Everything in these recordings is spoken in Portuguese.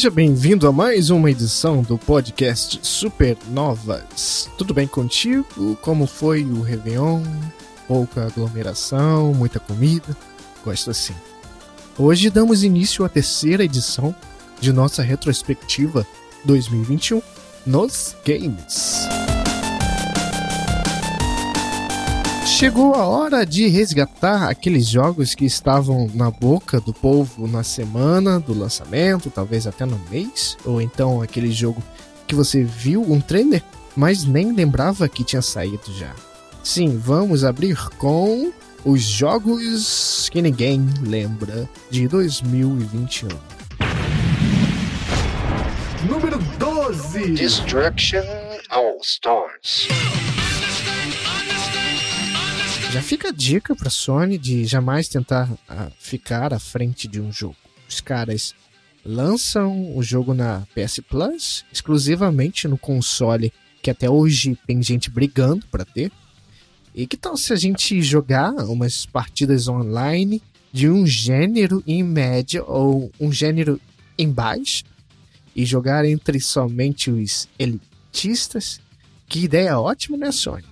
Seja bem-vindo a mais uma edição do podcast Supernovas. Tudo bem contigo? Como foi o Réveillon? Pouca aglomeração, muita comida? Gosto assim. Hoje damos início à terceira edição de nossa retrospectiva 2021 nos games. Chegou a hora de resgatar aqueles jogos que estavam na boca do povo na semana do lançamento, talvez até no mês, ou então aquele jogo que você viu um trailer, mas nem lembrava que tinha saído já. Sim, vamos abrir com os jogos que ninguém lembra de 2021. Número 12 Destruction All Stars. Já fica a dica pra Sony de jamais tentar ah, ficar à frente de um jogo. Os caras lançam o jogo na PS Plus, exclusivamente no console, que até hoje tem gente brigando pra ter. E que tal se a gente jogar umas partidas online de um gênero em média ou um gênero em baixo e jogar entre somente os elitistas? Que ideia ótima, né, Sony?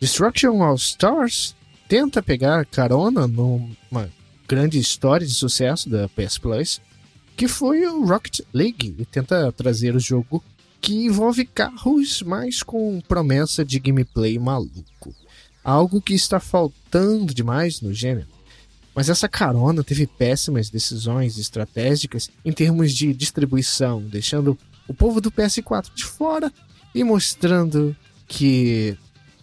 Destruction All Stars tenta pegar carona numa grande história de sucesso da PS Plus, que foi o Rocket League, e tenta trazer o jogo que envolve carros, mas com promessa de gameplay maluco. Algo que está faltando demais no gênero. Mas essa carona teve péssimas decisões estratégicas em termos de distribuição, deixando o povo do PS4 de fora e mostrando que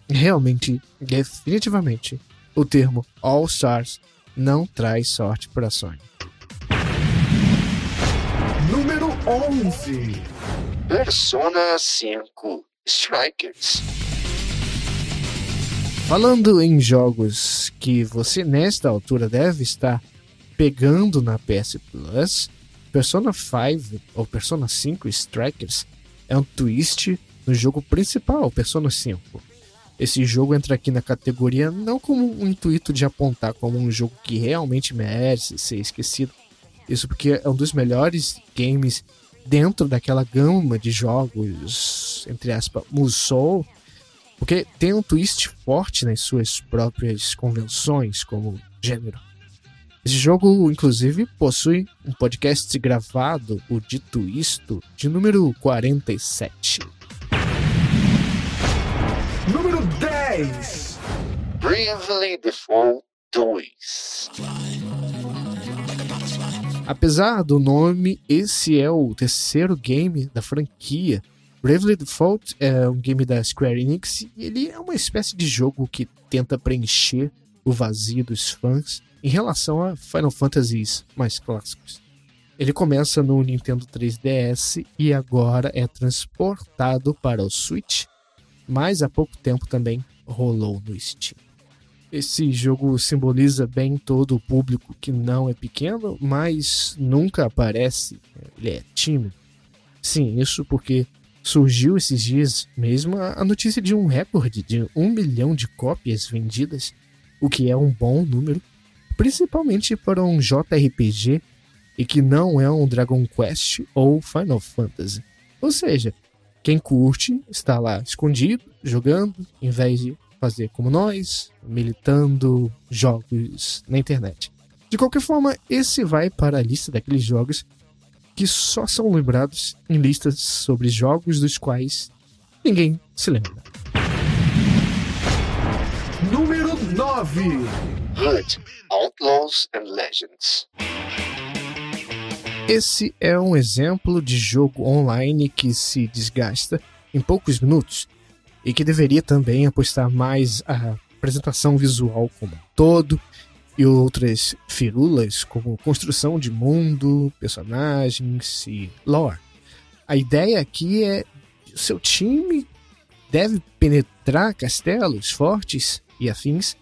realmente, definitivamente, o termo All Stars não traz sorte para a Sony. Número 11 Persona 5 Strikers. Falando em jogos que você nesta altura deve estar pegando na PS Plus, Persona 5 ou Persona 5 Strikers é um twist no jogo principal, Persona 5. Esse jogo entra aqui na categoria não como um intuito de apontar como um jogo que realmente merece ser esquecido. Isso porque é um dos melhores games dentro daquela gama de jogos, entre aspas, Musou, porque tem um twist forte nas suas próprias convenções como gênero. Esse jogo, inclusive, possui um podcast gravado, o Dito Isto, de número 47. 10 Bravely Default 2. Apesar do nome, esse é o terceiro game da franquia. Bravely Default é um game da Square Enix e ele é uma espécie de jogo que tenta preencher o vazio dos fãs em relação a Final Fantasies mais clássicos. Ele começa no Nintendo 3DS e agora é transportado para o Switch, mas há pouco tempo também rolou no Steam. Esse jogo simboliza bem todo o público que não é pequeno, mas nunca aparece, ele é tímido. Sim, isso porque surgiu esses dias mesmo a notícia de um recorde de um milhão de cópias vendidas, o que é um bom número, principalmente para um JRPG e que não é um Dragon Quest ou Final Fantasy. Ou seja, quem curte está lá escondido, jogando, em vez de fazer como nós, militando jogos na internet. De qualquer forma, esse vai para a lista daqueles jogos que só são lembrados em listas sobre jogos dos quais ninguém se lembra. Número 9 Hood Outlaws and Legends. Esse é um exemplo de jogo online que se desgasta em poucos minutos e que deveria também apostar mais a apresentação visual como um todo e outras firulas como construção de mundo, personagens e lore. A ideia aqui é o seu time deve penetrar castelos fortes e afins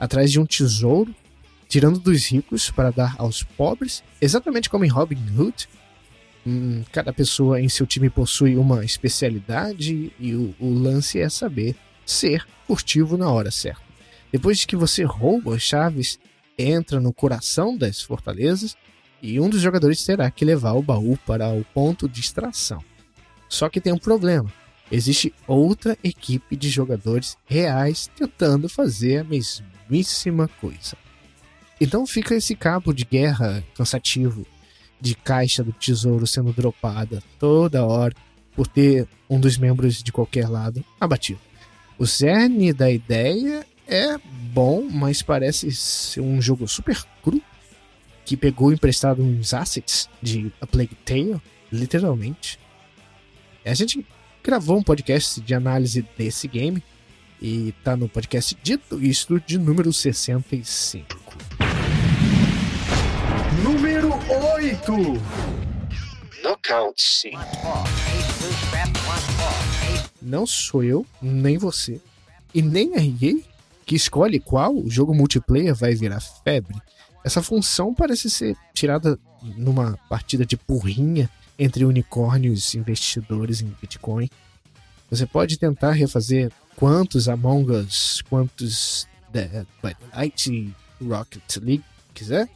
atrás de um tesouro, tirando dos ricos para dar aos pobres, exatamente como em Robin Hood. Hum, cada pessoa em seu time possui uma especialidade e o, o lance é saber ser furtivo na hora certa. Depois que você rouba as chaves, entra no coração das fortalezas, e um dos jogadores terá que levar o baú para o ponto de extração. Só que tem um problema. Existe outra equipe de jogadores reais tentando fazer a mesmíssima coisa. Então fica esse cabo de guerra cansativo de caixa do tesouro sendo dropada toda hora por ter um dos membros de qualquer lado abatido. O cerne da ideia é bom, mas parece ser um jogo super cru que pegou emprestado uns assets de A Plague Tale, literalmente. A gente gravou um podcast de análise desse game e tá no podcast Dito Isto de número 65. 8. Knockout. Não sou eu, nem você, e nem a EA que escolhe qual jogo multiplayer vai virar febre. Essa função parece ser tirada numa partida de porrinha entre unicórnios investidores em Bitcoin. Você pode tentar refazer quantos Among Us, quantos Dead by Light Rocket League quiser,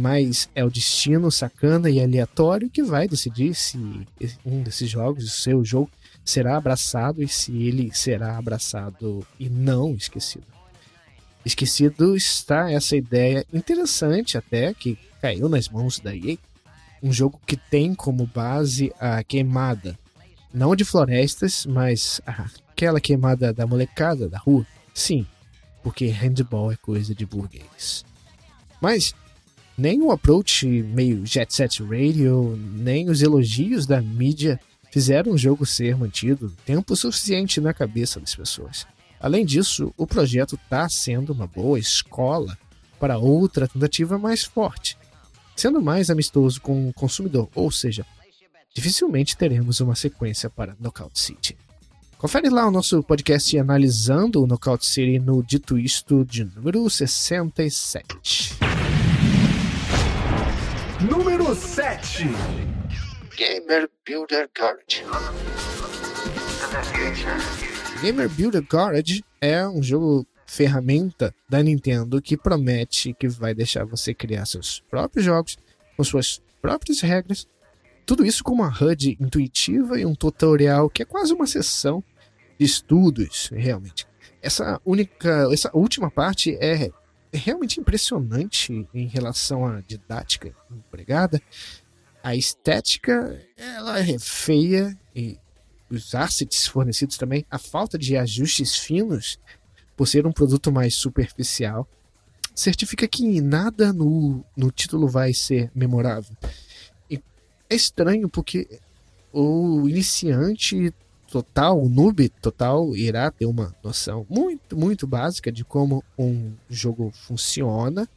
mas é o destino sacana e aleatório que vai decidir se um desses jogos, o seu jogo, será abraçado e se ele será abraçado e não esquecido. Esquecido está essa ideia interessante até que caiu nas mãos da EA, um jogo que tem como base a queimada, não de florestas, mas aquela queimada da molecada da rua. Sim, porque handball é coisa de burguês. Mas nem o approach meio Jet Set Radio, nem os elogios da mídia fizeram o jogo ser mantido tempo suficiente na cabeça das pessoas. Além disso, o projeto está sendo uma boa escola para outra tentativa mais forte, sendo mais amistoso com o consumidor, ou seja, dificilmente teremos uma sequência para Knockout City. Confere lá o nosso podcast analisando o Knockout City no Dito Isto de número 67. Número 7. Gamer Builder Garage. Gamer Builder Garage é um jogo ferramenta da Nintendo que promete que vai deixar você criar seus próprios jogos com suas próprias regras. Tudo isso com uma HUD intuitiva e um tutorial que é quase uma sessão de estudos, realmente. Essa única, essa última parte é realmente impressionante em relação à didática empregada. A estética ela é feia e os assets fornecidos também, a falta de ajustes finos por ser um produto mais superficial, certifica que nada no, no título vai ser memorável. E é estranho porque o iniciante total, noob total, irá ter uma noção muito, muito básica de como um jogo funciona,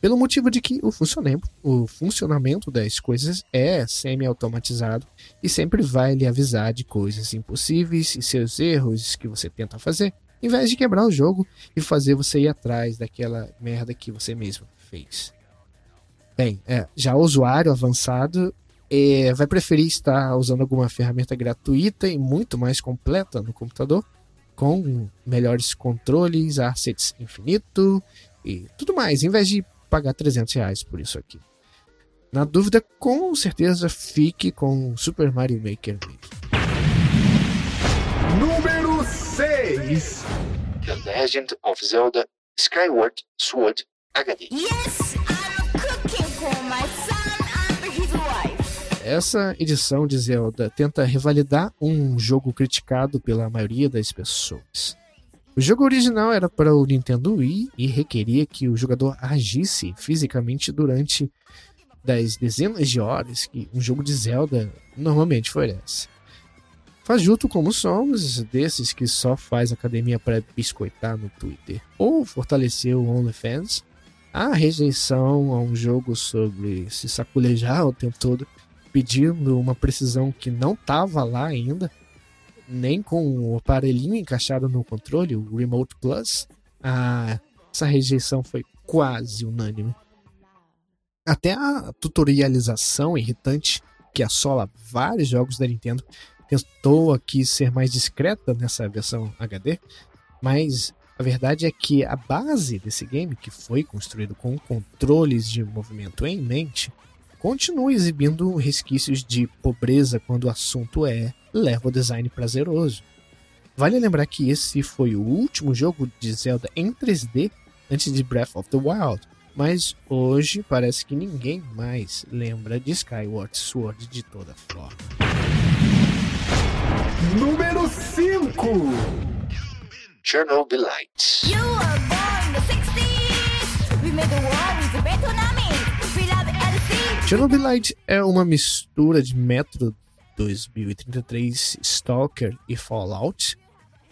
pelo motivo de que o funcionamento, o funcionamento das coisas é semi-automatizado e sempre vai lhe avisar de coisas impossíveis e seus erros que você tenta fazer, em vez de quebrar o jogo e fazer você ir atrás daquela merda que você mesmo fez. Bem, é, já o usuário avançado é, vai preferir estar usando alguma ferramenta gratuita e muito mais completa no computador, com melhores controles, assets infinito e tudo mais, em vez de pagar 300 reais por isso aqui. Na dúvida, com certeza fique com Super Mario Maker Número 6. The Legend of Zelda Skyward Sword HD. Yes, I'm cooking for my Essa edição de Zelda tenta revalidar um jogo criticado pela maioria das pessoas. O jogo original era para o Nintendo Wii e requeria que o jogador agisse fisicamente durante das dezenas de horas que um jogo de Zelda normalmente oferece. Fajuto como somos, desses que só faz academia para biscoitar no Twitter ou fortalecer o OnlyFans, a rejeição a um jogo sobre se saculejar o tempo todo, pedindo uma precisão que não estava lá ainda, nem com o aparelhinho encaixado no controle, o Remote Plus, a, essa rejeição foi quase unânime. Até a tutorialização irritante que assola vários jogos da Nintendo tentou aqui ser mais discreta nessa versão HD, mas a verdade é que a base desse game, que foi construído com controles de movimento em mente, continua exibindo resquícios de pobreza quando o assunto é level design prazeroso. Vale lembrar que esse foi o último jogo de Zelda em 3D antes de Breath of the Wild, mas hoje parece que ninguém mais lembra de Skyward Sword de toda forma. Número 5. Chernobylite. You were born the 60s. Chernobylite é uma mistura de Metro 2033, Stalker e Fallout,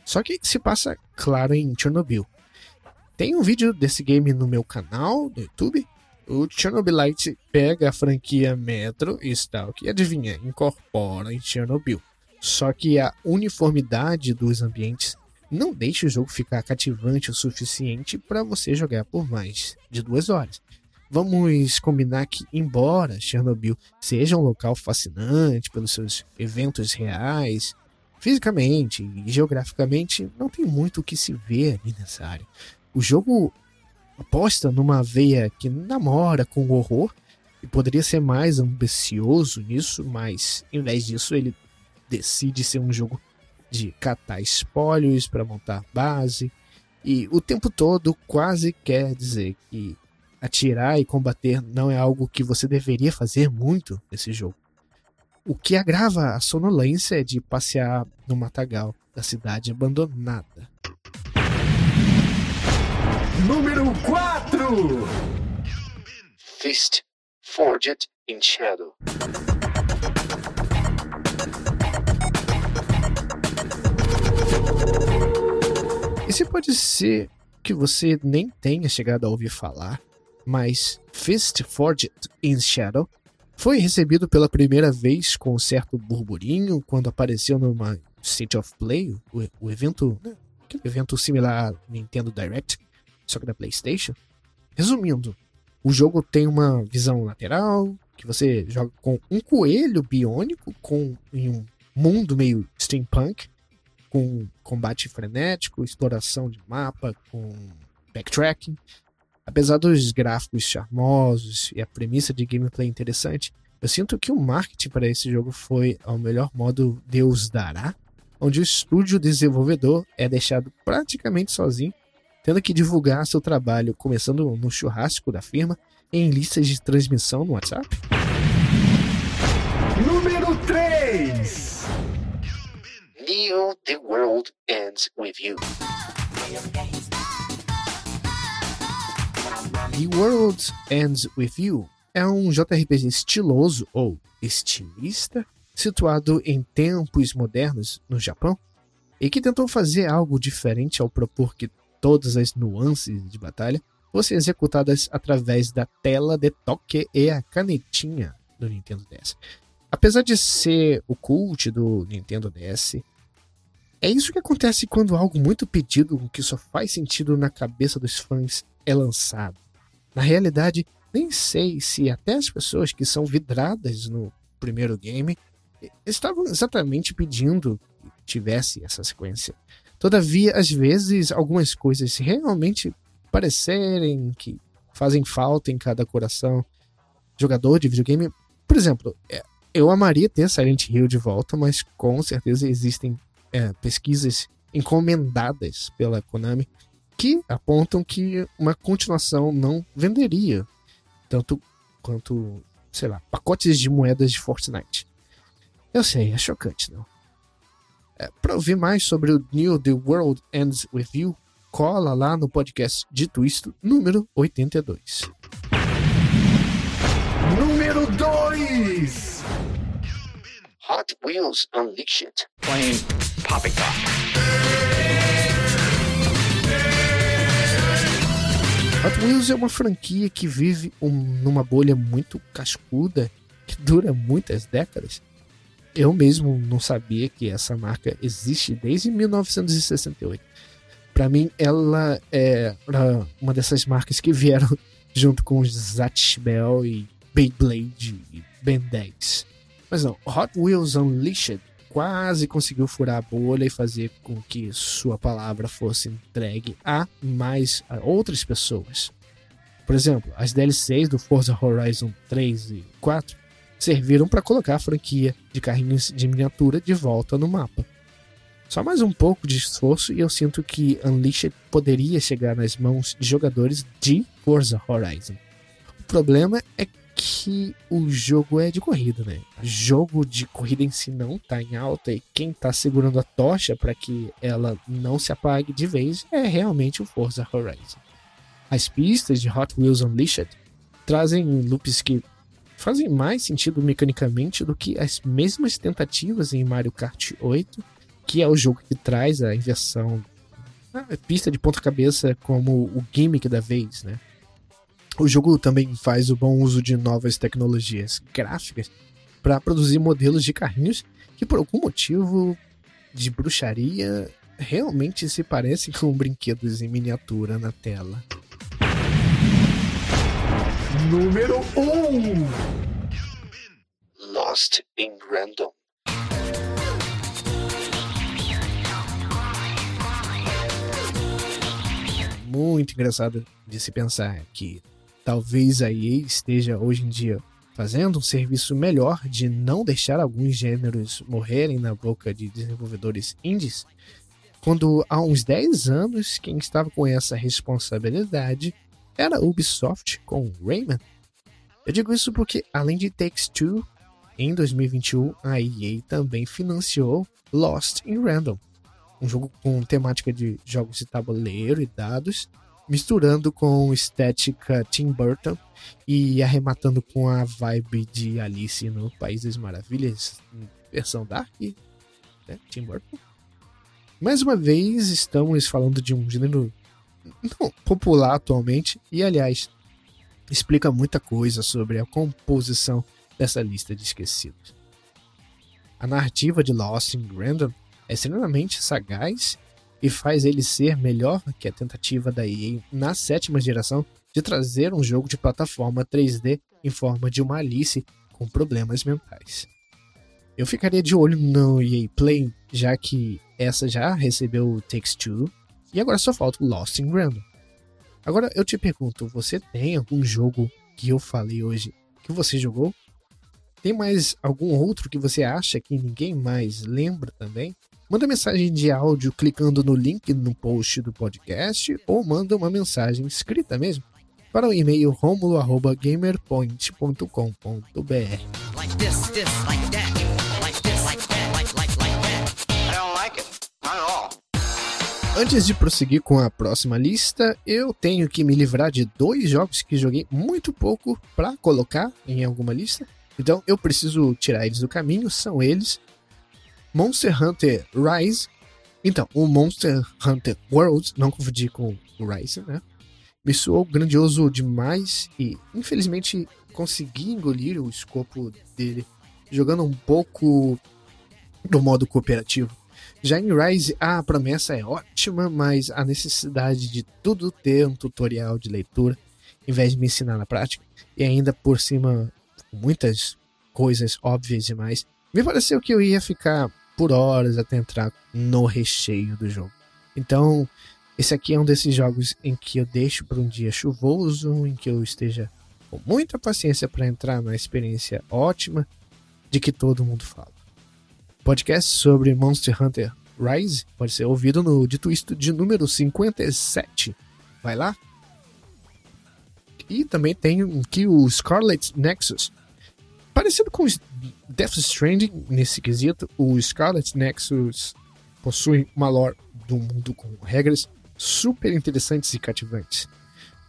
só que se passa, claro, em Chernobyl. Tem um vídeo desse game no meu canal no YouTube. O Chernobylite pega a franquia Metro e Stalker e adivinha, incorpora em Chernobyl. Só que a uniformidade dos ambientes não deixa o jogo ficar cativante o suficiente para você jogar por mais de duas horas. Vamos combinar que, embora Chernobyl seja um local fascinante pelos seus eventos reais, fisicamente e geograficamente não tem muito o que se ver ali nessa área. O jogo aposta numa veia que namora com o horror e poderia ser mais ambicioso nisso, mas em vez disso ele decide ser um jogo de catar espólios para montar base e o tempo todo quase quer dizer que atirar e combater não é algo que você deveria fazer muito nesse jogo. O que agrava a sonolência de passear no matagal da cidade abandonada. Número 4. Fist Forged in Shadow. Esse pode ser que você nem tenha chegado a ouvir falar, mas Fist Forged in Shadow foi recebido pela primeira vez com um certo burburinho quando apareceu numa State of Play, o, o evento, né, evento similar ao Nintendo Direct, só que da PlayStation. Resumindo, o jogo tem uma visão lateral, que você joga com um coelho biônico com, em um mundo meio steampunk, com combate frenético, exploração de mapa, com backtracking. Apesar dos gráficos charmosos e a premissa de gameplay interessante, eu sinto que o marketing para esse jogo foi ao melhor modo Deus dará, onde o estúdio desenvolvedor é deixado praticamente sozinho, tendo que divulgar seu trabalho começando no churrasco da firma em listas de transmissão no WhatsApp. Número 3. Neo The World Ends With You. The World Ends With You é um JRPG estiloso ou estilista situado em tempos modernos no Japão e que tentou fazer algo diferente ao propor que todas as nuances de batalha fossem executadas através da tela de toque e a canetinha do Nintendo DS. Apesar de ser o cult do Nintendo DS, é isso que acontece quando algo muito pedido que só faz sentido na cabeça dos fãs é lançado. Na realidade, nem sei se até as pessoas que são vidradas no primeiro game estavam exatamente pedindo que tivesse essa sequência. Todavia, às vezes, algumas coisas realmente parecerem que fazem falta em cada coração jogador de videogame. Por exemplo, é, eu amaria ter Silent Hill de volta, mas com certeza existem é, pesquisas encomendadas pela Konami que apontam que uma continuação não venderia tanto quanto, sei lá, pacotes de moedas de Fortnite. Eu sei, é chocante, não? É, para ouvir mais sobre o New The World Ends With You, cola lá no podcast Dito Isto, número 82. Número 2. Hot Wheels Unleashed. Plain poppycock. Hot Wheels é uma franquia que vive um- numa bolha muito cascuda, que dura muitas décadas. Eu mesmo não sabia que essa marca existe desde 1968. Para mim, ela é uma dessas marcas que vieram junto com os Zatch Bell e Beyblade e Ben 10. Mas não, Hot Wheels Unleashed quase conseguiu furar a bolha e fazer com que sua palavra fosse entregue a mais a outras pessoas. Por exemplo, as DLCs do Forza Horizon 3 e 4 serviram para colocar a franquia de carrinhos de miniatura de volta no mapa. Só mais um pouco de esforço e eu sinto que Unleashed poderia chegar nas mãos de jogadores de Forza Horizon. O problema é que o jogo é de corrida, né? Jogo de corrida em si não tá em alta e quem tá segurando a tocha para que ela não se apague de vez é realmente o Forza Horizon. As pistas de Hot Wheels Unleashed trazem loops que fazem mais sentido mecanicamente do que as mesmas tentativas em Mario Kart 8, que é o jogo que traz a inversão, a pista de ponta-cabeça como o gimmick da vez, né? O jogo também faz o bom uso de novas tecnologias gráficas para produzir modelos de carrinhos que, por algum motivo de bruxaria, realmente se parecem com brinquedos em miniatura na tela. Número 1. Lost in Random. Muito engraçado de se pensar que talvez a EA esteja hoje em dia fazendo um serviço melhor de não deixar alguns gêneros morrerem na boca de desenvolvedores indies, quando há uns 10 anos quem estava com essa responsabilidade era a Ubisoft com Rayman. Eu digo isso porque, além de Takes Two, em 2021 a EA também financiou Lost in Random, um jogo com temática de jogos de tabuleiro e dados, misturando com estética Tim Burton e arrematando com a vibe de Alice no País das Maravilhas, versão Dark, né? Tim Burton. Mais uma vez, estamos falando de um gênero não popular atualmente e, aliás, explica muita coisa sobre a composição dessa lista de esquecidos. A narrativa de Lost in Random é extremamente sagaz e faz ele ser melhor que a tentativa da EA na sétima geração de trazer um jogo de plataforma 3D em forma de uma Alice com problemas mentais. Eu ficaria de olho no EA Play, já que essa já recebeu o Takes Two e agora só falta o Lost in Random. Agora eu te pergunto, você tem algum jogo que eu falei hoje que você jogou? Tem mais algum outro que você acha que ninguém mais lembra também? Manda mensagem de áudio clicando no link no post do podcast ou manda uma mensagem escrita mesmo para o e-mail romulo@gamerpoint.com.br. Like this, this, like that. Like this, like that, like, like, like that. I don't like it. Not at all. Antes de prosseguir com a próxima lista, eu tenho que me livrar de dois jogos que joguei muito pouco para colocar em alguma lista. Então eu preciso tirar eles do caminho. São eles: Monster Hunter Rise. Então, o Monster Hunter World, não confundir com o Rise, né? Me soou grandioso demais e, infelizmente, consegui engolir o escopo dele jogando um pouco do modo cooperativo. Já em Rise, a promessa é ótima, mas a necessidade de tudo ter um tutorial de leitura, em vez de me ensinar na prática, e ainda por cima muitas coisas óbvias demais, me pareceu que eu ia ficar por horas até entrar no recheio do jogo. Então, esse aqui é um desses jogos em que eu deixo para um dia chuvoso, em que eu esteja com muita paciência para entrar na experiência ótima de que todo mundo fala. Podcast sobre Monster Hunter Rise pode ser ouvido no Dito Isto de número 57. Vai lá. E também tem aqui o Scarlet Nexus. Parecido com Death Stranding nesse quesito, o Scarlet Nexus possui uma lore do mundo com regras super interessantes e cativantes.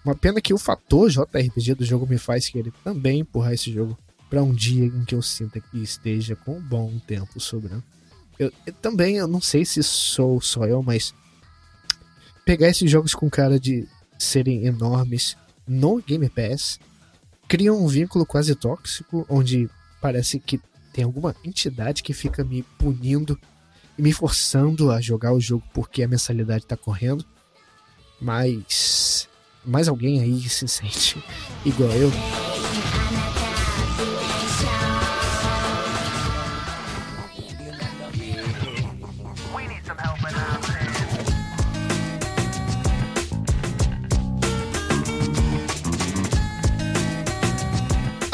Uma pena que o fator JRPG do jogo me faz querer também empurrar esse jogo para um dia em que eu sinta que esteja com um bom tempo sobrando. Eu, eu também, eu não sei se sou só eu, mas pegar esses jogos com cara de serem enormes no Game Pass cria um vínculo quase tóxico, onde parece que tem alguma entidade que fica me punindo e me forçando a jogar o jogo porque a mensalidade tá correndo. Mas mais alguém aí se sente igual eu?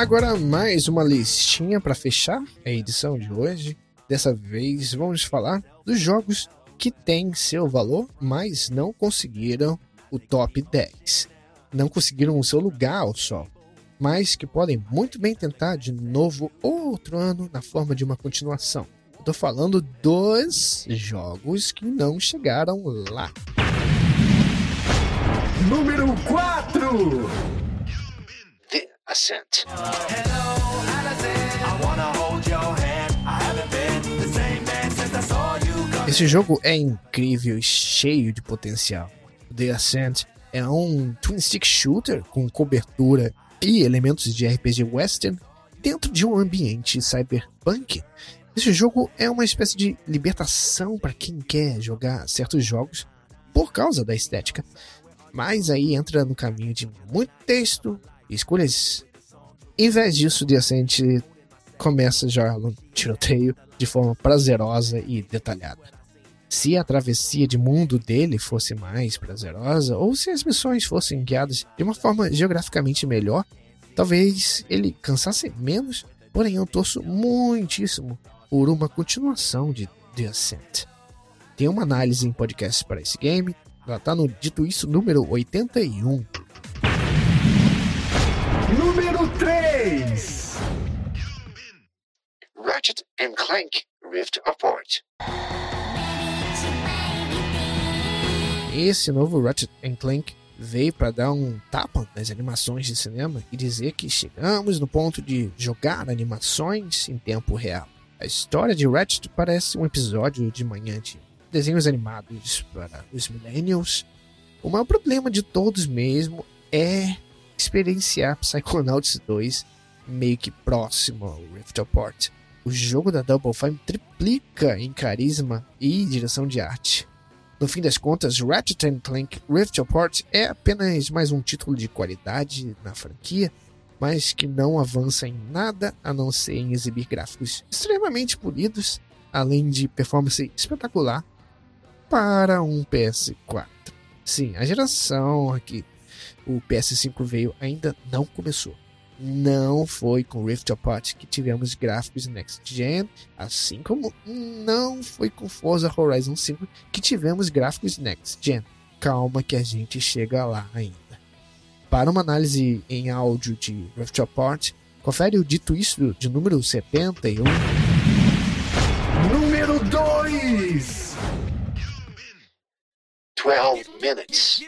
Agora mais uma listinha para fechar a edição de hoje. Dessa vez vamos falar dos jogos que têm seu valor, mas não conseguiram o top 10. Não conseguiram o seu lugar ao sol, mas que podem muito bem tentar de novo outro ano na forma de uma continuação. Tô falando dos jogos que não chegaram lá. Número 4. The Ascent. Esse jogo é incrível e cheio de potencial. The Ascent é um twin stick shooter com cobertura e elementos de RPG western dentro de um ambiente cyberpunk. Esse jogo é uma espécie de libertação para quem quer jogar certos jogos por causa da estética, mas aí entra no caminho de muito texto escolhas. Em vez disso, The Ascent começa já no tiroteio de forma prazerosa e detalhada. Se a travessia de mundo dele fosse mais prazerosa, ou se as missões fossem guiadas de uma forma geograficamente melhor, talvez ele cansasse menos, porém eu torço muitíssimo por uma continuação de The Ascent. Tem uma análise em podcast para esse game, ela tá no Dito Isso número 81. 3. Ratchet and Clank Rift Apart. Esse novo Ratchet Clank veio para dar um tapa nas animações de cinema e dizer que chegamos no ponto de jogar animações em tempo real. A história de Ratchet parece um episódio de manhã de desenhos animados para os millennials. O maior problema de todos mesmo é experienciar Psychonauts 2 meio que próximo ao Rift Apart. O jogo da Double Fine triplica em carisma e direção de arte. No fim das contas, Ratchet Clank Rift Apart é apenas mais um título de qualidade na franquia, mas que não avança em nada a não ser em exibir gráficos extremamente polidos, além de performance espetacular para um PS4. Sim, a geração aqui, o PS5 veio, ainda não começou. Não foi com Rift Apart que tivemos gráficos Next Gen, assim como não foi com Forza Horizon 5 que tivemos gráficos Next Gen. Calma que a gente chega lá ainda. Para uma análise em áudio de Rift Apart, confere o dito isso de número 71. Número 2. 12 minutes.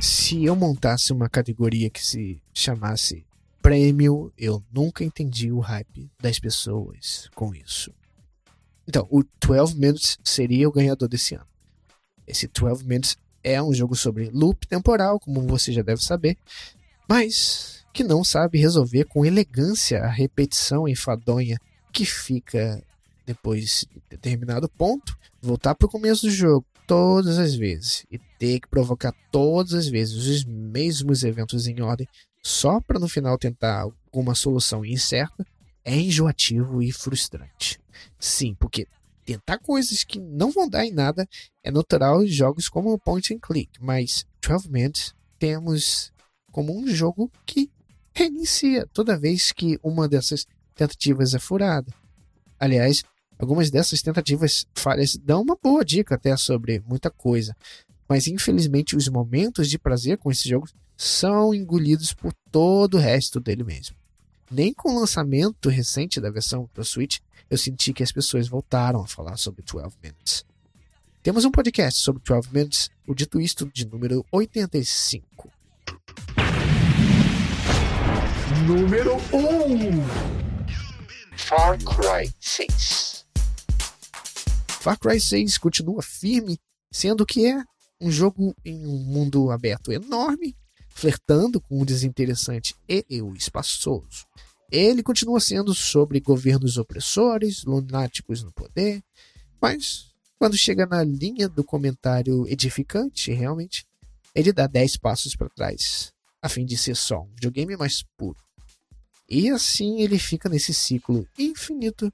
Se eu montasse uma categoria que se chamasse prêmio, eu nunca entendi o hype das pessoas com isso. Então, o 12 Minutes seria o ganhador desse ano. Esse 12 Minutes é um jogo sobre loop temporal, como você já deve saber, mas que não sabe resolver com elegância a repetição enfadonha que fica depois de determinado ponto, voltar para o começo do jogo todas as vezes e ter que provocar todas as vezes os mesmos eventos em ordem só para no final tentar alguma solução incerta é enjoativo e frustrante. Sim, porque tentar coisas que não vão dar em nada é natural em jogos como Point and Click, mas 12 Minutes temos como um jogo que reinicia toda vez que uma dessas tentativas é furada. Aliás, algumas dessas tentativas falhas dão uma boa dica até sobre muita coisa, mas infelizmente os momentos de prazer com esse jogo são engolidos por todo o resto dele mesmo. Nem com o lançamento recente da versão para Switch eu senti que as pessoas voltaram a falar sobre 12 Minutes. Temos um podcast sobre 12 Minutes, o Dito Isto de número 85. Número 1. Far Cry 6. Far Cry 6 continua firme, sendo que é um jogo em um mundo aberto enorme, flertando com o desinteressante e o espaçoso. Ele continua sendo sobre governos opressores, lunáticos no poder, mas quando chega na linha do comentário edificante, realmente, ele dá 10 passos para trás, a fim de ser só um videogame mais puro. E assim ele fica nesse ciclo infinito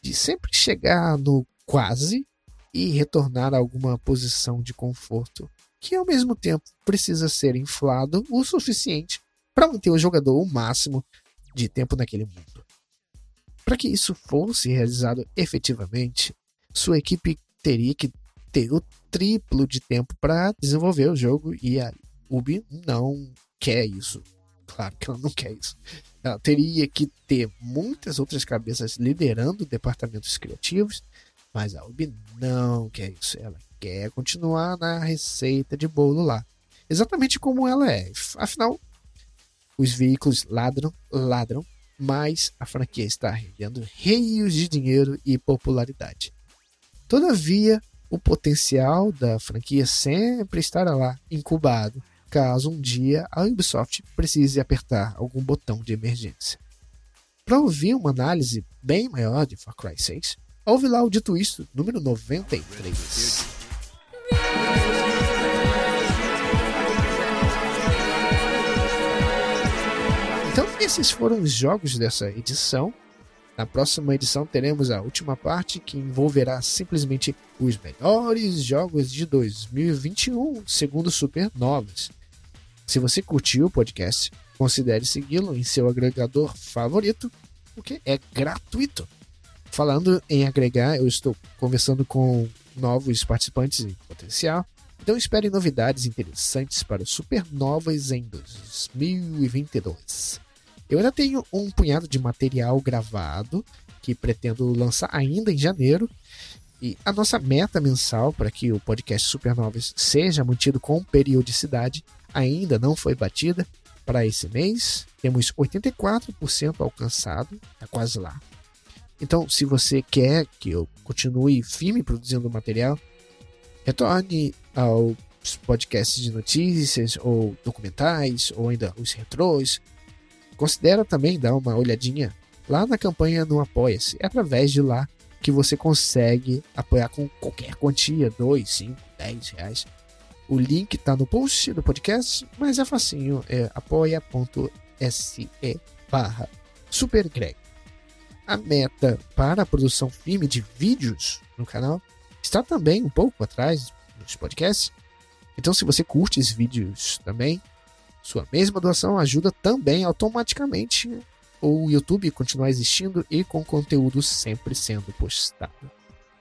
de sempre chegar no quase e retornar a alguma posição de conforto, que ao mesmo tempo precisa ser inflado o suficiente para manter o jogador o máximo de tempo naquele mundo. Para que isso fosse realizado efetivamente, sua equipe teria que ter o triplo de tempo para desenvolver o jogo e a Ubi não quer isso. Claro que ela não quer isso. Ela teria que ter muitas outras cabeças liderando departamentos criativos, mas a Ubi não quer isso. Ela quer continuar na receita de bolo lá. Exatamente como ela é. Afinal, os veículos ladram, ladram, mas a franquia está rendendo rios de dinheiro e popularidade. Todavia, o potencial da franquia sempre estará lá, incubado, caso um dia a Ubisoft precise apertar algum botão de emergência. Para ouvir uma análise bem maior de Far Cry 6, ouve lá o Dito Isto, número 93. Então, esses foram os jogos dessa edição. Na próxima edição teremos a última parte que envolverá simplesmente os melhores jogos de 2021, segundo Supernovas. Se você curtiu o podcast, considere segui-lo em seu agregador favorito, porque é gratuito. Falando em agregar, eu estou conversando com novos participantes em potencial, então espere novidades interessantes para Supernovas em 2022. Eu ainda tenho um punhado de material gravado que pretendo lançar ainda em janeiro. E a nossa meta mensal para que o podcast Supernovas seja mantido com periodicidade ainda não foi batida. Para esse mês, temos 84% alcançado, está quase lá. Então, se você quer que eu continue firme produzindo material, retorne aos podcasts de notícias ou documentais, ou ainda os retrôs, Considera também dar uma olhadinha lá na campanha no Apoia-se. É através de lá que você consegue apoiar com qualquer quantia, 2, 5, 10 reais. O link está no post do podcast, mas é facinho, é apoia.se barra supergreg. A meta para a produção firme de vídeos no canal está também um pouco atrás dos podcasts. Então, se você curte esses vídeos também, sua mesma doação ajuda também automaticamente o YouTube continuar existindo e com conteúdo sempre sendo postado.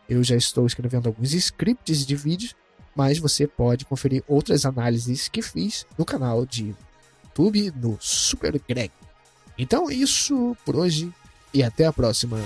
Eu já estou escrevendo alguns scripts de vídeo, mas você pode conferir outras análises que fiz no canal de YouTube no Super Greg. Então é isso por hoje e até a próxima.